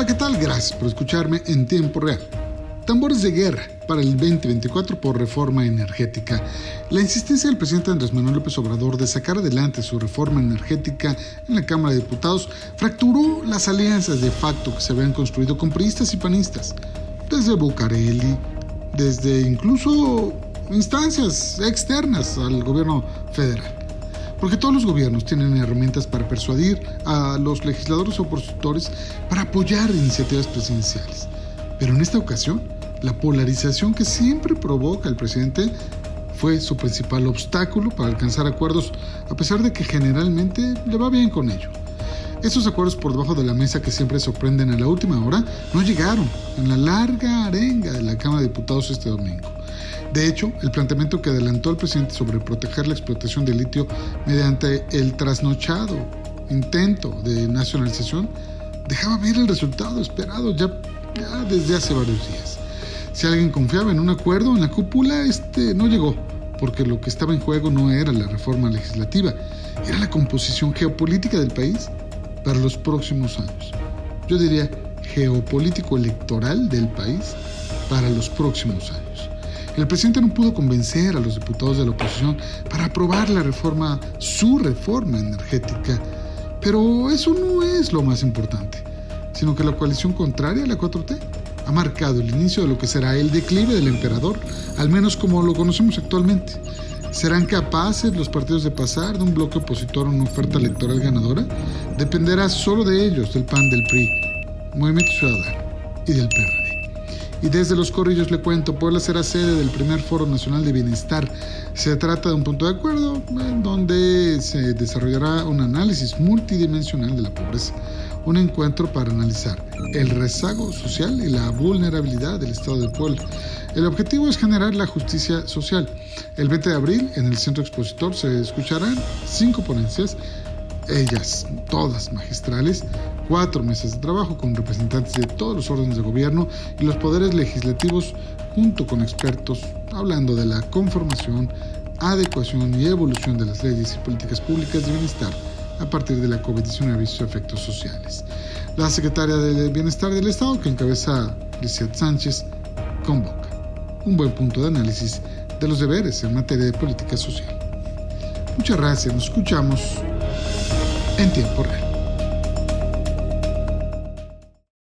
Hola, ¿qué tal? Gracias por escucharme en tiempo real. Tambores de guerra para el 2024 por reforma energética. La insistencia del presidente Andrés Manuel López Obrador de sacar adelante su reforma energética en la Cámara de Diputados fracturó las alianzas de facto que se habían construido con priistas y panistas, desde Bucareli, desde incluso instancias externas al gobierno federal. Porque todos los gobiernos tienen herramientas para persuadir a los legisladores opositores para apoyar iniciativas presidenciales. Pero en esta ocasión, la polarización que siempre provoca el presidente fue su principal obstáculo para alcanzar acuerdos, a pesar de que generalmente le va bien con ello. Esos acuerdos por debajo de la mesa que siempre sorprenden a la última hora no llegaron en la larga arenga de la Cámara de Diputados este domingo. De hecho, el planteamiento que adelantó el presidente sobre proteger la explotación del litio mediante el trasnochado intento de nacionalización dejaba ver el resultado esperado ya desde hace varios días. Si alguien confiaba en un acuerdo en la cúpula, este no llegó, porque lo que estaba en juego no era la reforma legislativa, era la composición geopolítica del país para los próximos años. Yo diría geopolítico electoral del país para los próximos años. El presidente no pudo convencer a los diputados de la oposición para aprobar la reforma, su reforma energética, pero eso no es lo más importante sino que la coalición contraria a la 4T ha marcado el inicio de lo que será el declive del emperador, al menos como lo conocemos actualmente. ¿Serán capaces los partidos de pasar de un bloque opositor a una oferta electoral ganadora? Dependerá solo de ellos, del PAN, del PRI, Movimiento Ciudadano y del PRD. Y desde los corrillos le cuento, Puebla será sede del primer Foro Nacional de Bienestar. Se trata de un punto de acuerdo en donde se desarrollará un análisis multidimensional de la pobreza un encuentro para analizar el rezago social y la vulnerabilidad del Estado de Puebla. El objetivo es generar la justicia social. El 20 de abril, en el Centro Expositor, se escucharán cinco ponencias, ellas todas magistrales, cuatro mesas de trabajo con representantes de todos los órdenes de gobierno y los poderes legislativos junto con expertos hablando de la conformación, adecuación y evolución de las leyes y políticas públicas de bienestar a partir de la COVID-19 y sus efectos sociales. La secretaria del Bienestar del Estado, que encabeza Lizeth Sánchez, convoca un buen punto de análisis de los deberes en materia de política social. Muchas gracias, nos escuchamos en tiempo real.